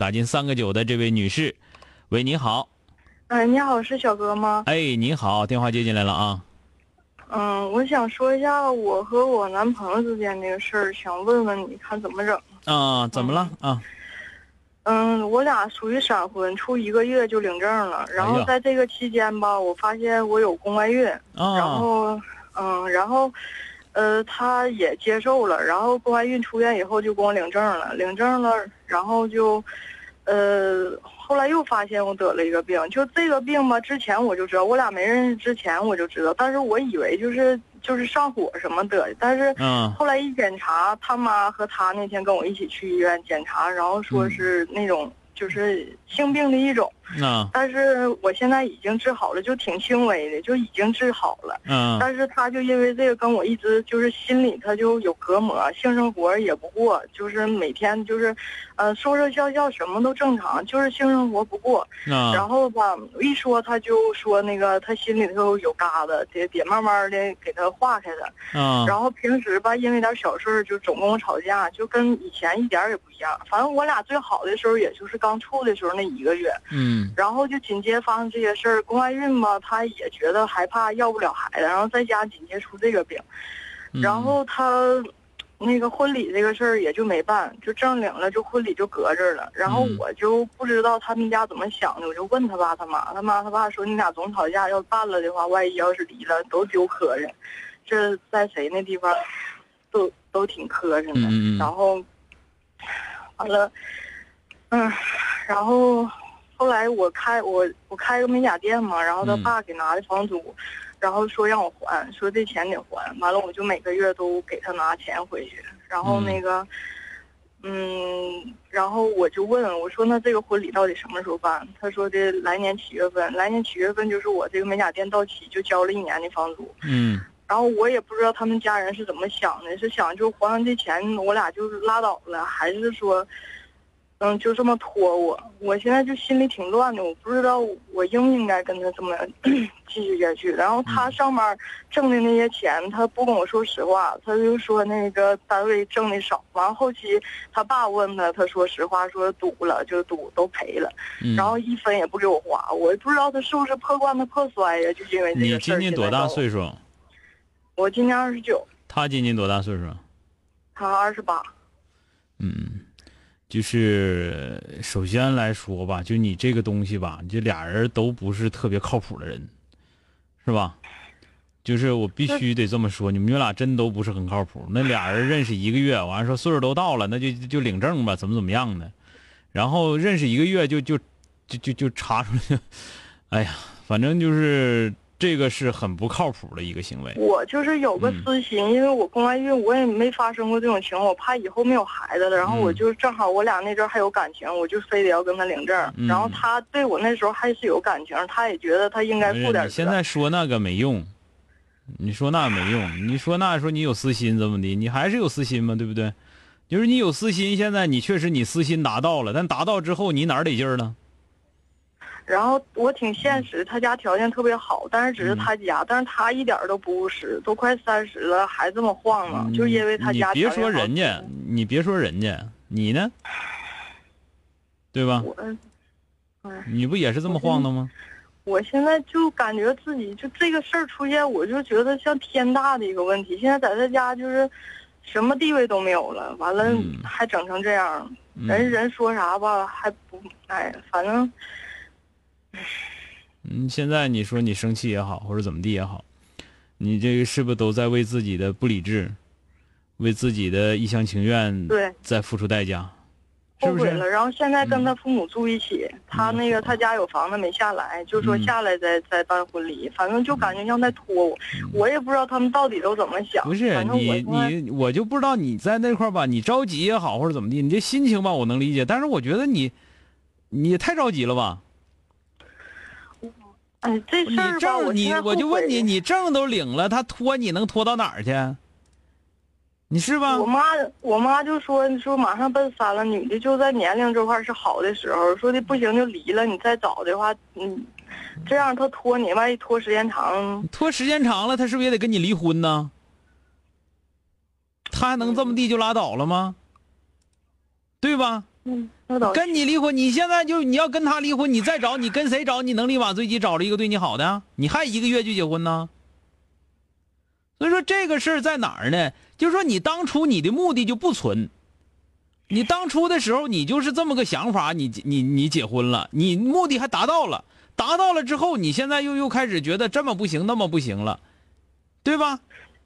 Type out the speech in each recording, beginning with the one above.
打进三个九的这位女士，喂，你好。哎，你好，是小哥吗？哎，你好，电话接进来了啊。嗯，我想说一下我和我男朋友之间这个事儿，想问问你看怎么整？啊，怎么了啊？嗯，我俩属于闪婚，处一个月就领证了。然后在这个期间吧，我发现我有宫外孕。啊。然后，嗯，然后，呃，他也接受了。然后宫外孕出院以后就给我领证了，领证了，然后就，呃。后来又发现我得了一个病，就这个病吧，之前我就知道，我俩没认识之前我就知道，但是我以为就是就是上火什么的，但是后来一检查，他妈和他那天跟我一起去医院检查，然后说是那种就是性病的一种。嗯，但是我现在已经治好了，就挺轻微的，就已经治好了。嗯，但是他就因为这个跟我一直就是心里他就有隔膜，性生活也不过，就是每天就是，呃，说说笑笑什么都正常，就是性生活不过。嗯，然后吧，一说他就说那个他心里头有疙瘩，得得慢慢的给他化开他。嗯，然后平时吧，因为点小事就总跟我吵架，就跟以前一点也不一样。反正我俩最好的时候，也就是刚处的时候那一个月。嗯。然后就紧接发生这些事儿，宫外孕吧，他也觉得害怕要不了孩子，然后在家紧接出这个病，然后他那个婚礼这个事儿也就没办，就证领了，就婚礼就搁这儿了。然后我就不知道他们家怎么想的，我就问他爸他妈，他妈他爸说你俩总吵架，要办了的话，万一要是离了，都丢磕碜。这在谁那地方，都都挺磕碜的。然后完了，嗯，然后。后来我开我我开个美甲店嘛，然后他爸给拿的房租，然后说让我还，说这钱得还。完了我就每个月都给他拿钱回去。然后那个，嗯，然后我就问我说那这个婚礼到底什么时候办？他说的来年七月份，来年七月份就是我这个美甲店到期就交了一年的房租。嗯。然后我也不知道他们家人是怎么想的，是想就还完这钱我俩就拉倒了，还是说？嗯，就这么拖我，我现在就心里挺乱的，我不知道我应不应该跟他这么 继续下去。然后他上班挣的那些钱，他不跟我说实话，他就说那个单位挣的少。完后期他爸问他，他说实话，说赌了就赌都赔了，然后一分也不给我花。我也不知道他是不是破罐子破摔呀，就因为这个事你今年多大岁数？我今年二十九。他今年多大岁数？他二十八。嗯。就是首先来说吧，就你这个东西吧，这俩人都不是特别靠谱的人，是吧？就是我必须得这么说，你们俩真都不是很靠谱。那俩人认识一个月，完了说岁数都到了，那就就领证吧，怎么怎么样的？然后认识一个月就就就就就查出来，哎呀，反正就是。这个是很不靠谱的一个行为。我就是有个私心，因为我宫外孕，我也没发生过这种情况，我怕以后没有孩子了。然后我就正好我俩那阵还有感情，我就非得要跟他领证。然后他对我那时候还是有感情，他也觉得他应该负点。现在说那个没用，你说那没用，你说那说你有私心怎么的？你还是有私心嘛？对不对？就是你有私心，现在你确实你私心达到了，但达到之后你哪儿得劲儿呢？然后我挺现实，他家条件特别好，但是只是他家，但是他一点都不务实，都快三十了还这么晃呢，就是因为他家。你别说人家，你别说人家，你呢？对吧？我，你不也是这么晃的吗？我现在就感觉自己就这个事儿出现，我就觉得像天大的一个问题。现在在他家就是什么地位都没有了，完了还整成这样。人人说啥吧，还不哎，反正嗯，现在你说你生气也好，或者怎么地也好，你这个是不是都在为自己的不理智，为自己的一厢情愿，对，在付出代价？后悔了。然后现在跟他父母住一起，他那个他家有房子没下来，就说嗯下来再再办婚礼，反正就感觉像在拖我，我也不知道他们到底都怎么想。不是你你，我就不知道你在那块儿吧，你着急也好，或者怎么地，你这心情吧，我能理解。但是我觉得你，你也太着急了吧？哎，这你事儿吧，证你我我就问你，你证都领了，他拖你能拖到哪儿去？你是吧我？妈，我妈就说说马上奔三了，女的就在年龄这块是好的时候，说的不行就离了，你再找的话，嗯，这样他拖你，万一拖时间长，拖时间长了，他是不是也得跟你离婚呢？他还能这么地就拉倒了吗？对吧？嗯，跟你离婚，你现在就你要跟他离婚，你再找，你跟谁找？你能立马追及找了一个对你好的？你还一个月就结婚呢？所以说这个事儿在哪儿呢？就是说你当初你的目的就不纯，你当初的时候你就是这么个想法，你你你结婚了，你目的还达到了，达到了之后，你现在又又开始觉得这么不行那么不行了，对吧？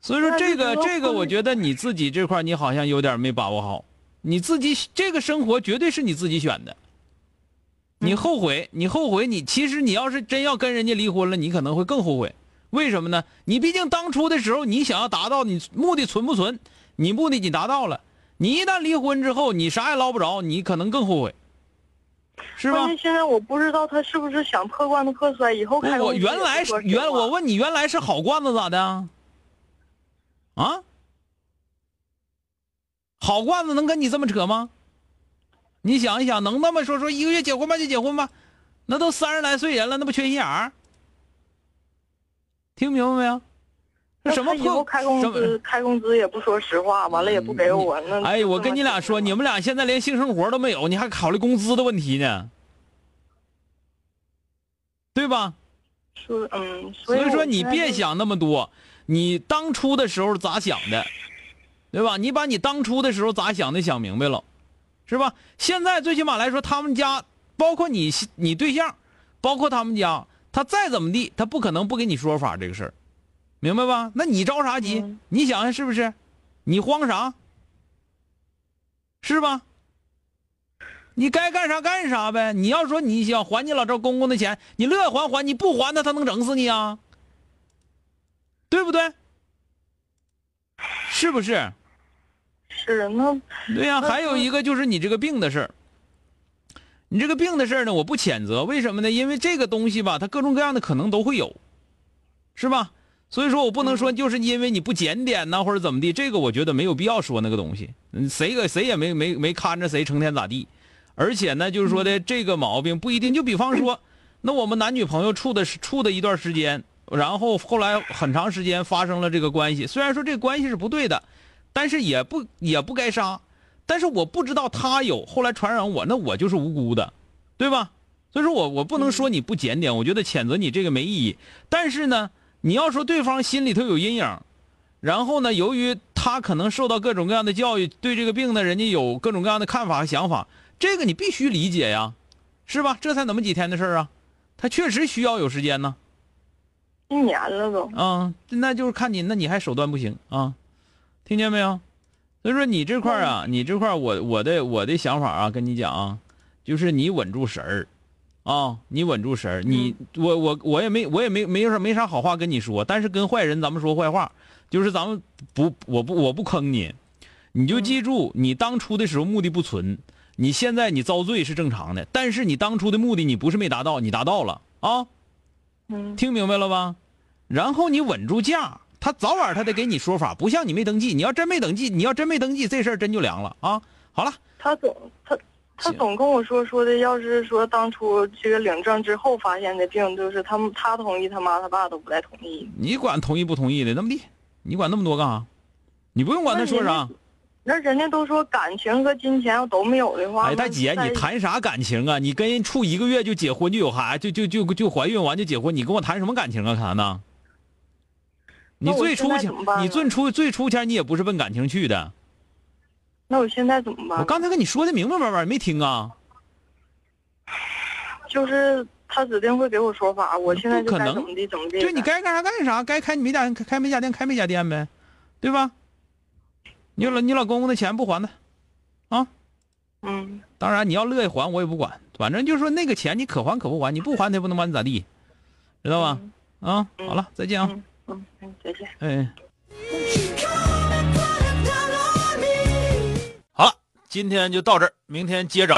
所以说这个这个，我觉得你自己这块你好像有点没把握好。你自己这个生活绝对是你自己选的，你后悔，你后悔，你其实你要是真要跟人家离婚了，你可能会更后悔。为什么呢？你毕竟当初的时候，你想要达到你目的存不存？你目的你达到了，你一旦离婚之后，你啥也捞不着，你可能更后悔，是吧关？键现在我不知道他是不是想破罐子破摔，以后开我原来是原我问你原来是好罐子咋的啊？啊？好罐子能跟你这么扯吗？你想一想，能那么说说一个月结婚吧就结婚吧？那都三十来岁人了，那不缺心眼儿？听明白没有？这那什么破开工资开工资也不说实话，完了也不给我，那哎，我跟你俩说，你们俩现在连性生活都没有，你还考虑工资的问题呢，对吧？说嗯，所以说你别想那么多，你当初的时候咋想的，对吧？你把你当初的时候咋想的想明白了，是吧？现在最起码来说，他们家包括你你对象，包括他们家，他再怎么地，他不可能不给你说法这个事儿，明白吧？那你着啥急？嗯你想想是不是？你慌啥？是吧？你该干啥干啥呗。你要说你想还你老赵公公的钱，你乐意还还，你不还他，他能整死你啊？对不对？是不是？是那对呀、那还有一个就是你这个病的事儿。你这个病的事儿呢，我不谴责，为什么呢？因为这个东西吧，它各种各样的可能都会有，是吧？所以说我不能说就是因为你不检点呐，或者怎么地，这个我觉得没有必要说那个东西。嗯，谁个谁也没没没看着谁成天咋地，而且呢，就是说的这个毛病不一定。就比方说，那我们男女朋友处的是处的一段时间，然后后来很长时间发生了这个关系，虽然说这个关系是不对的，但是也不也不该杀。但是我不知道他有，后来传染我，那我就是无辜的，对吧？所以说我我不能说你不检点，我觉得谴责你这个没意义。但是呢，你要说对方心里头有阴影，然后呢，由于他可能受到各种各样的教育，对这个病呢，人家有各种各样的看法和想法，这个你必须理解呀，是吧？这才那么几天的事儿啊，他确实需要有时间呢。一年了都。啊，那就是看你，那你还手段不行啊，听见没有？所以说你这块儿啊，你这块我我的我的想法啊，跟你讲啊，就是你稳住神儿，啊，你稳住神儿，你我我我也没我也没没啥没啥好话跟你说，但是跟坏人咱们说坏话，就是咱们不我不我不坑你，你就记住，你当初的时候目的不纯，你现在你遭罪是正常的，但是你当初的目的你不是没达到，你达到了啊。嗯，听明白了吧？然后你稳住价，他早晚他得给你说法，不像你没登记，你要真没登记，你要真没登记，这事儿真就凉了啊！好了，他总他他总跟我说说的，要是说当初这个领证之后发现的病，就是他们他同意，他妈他爸都不带同意。你管同意不同意的，那么地，你管那么多干啥？你不用管他说啥。那人家都说感情和金钱要都没有的话，哎，大姐，你谈啥感情啊？你跟人处一个月就结婚就有孩就就就就怀孕完就结婚，你跟我谈什么感情啊？谈呢？你最初你最初最初前你也不是奔感情去的，那我现在怎么办？我刚才跟你说的明明白白，没听啊？就是他指定会给我说法，我现在可能该怎么地怎么地。对你该干啥干啥，该开美甲开开美甲店开美甲店呗，对吧？你老你老公公的钱不还他，啊？嗯当然你要乐意还我也不管，反正就是说那个钱你可还可不还，你不还他也不能把你咋地，知道吧？啊，好了，再见啊，嗯嗯嗯，再见。哎。好了，今天就到这儿，明天接着。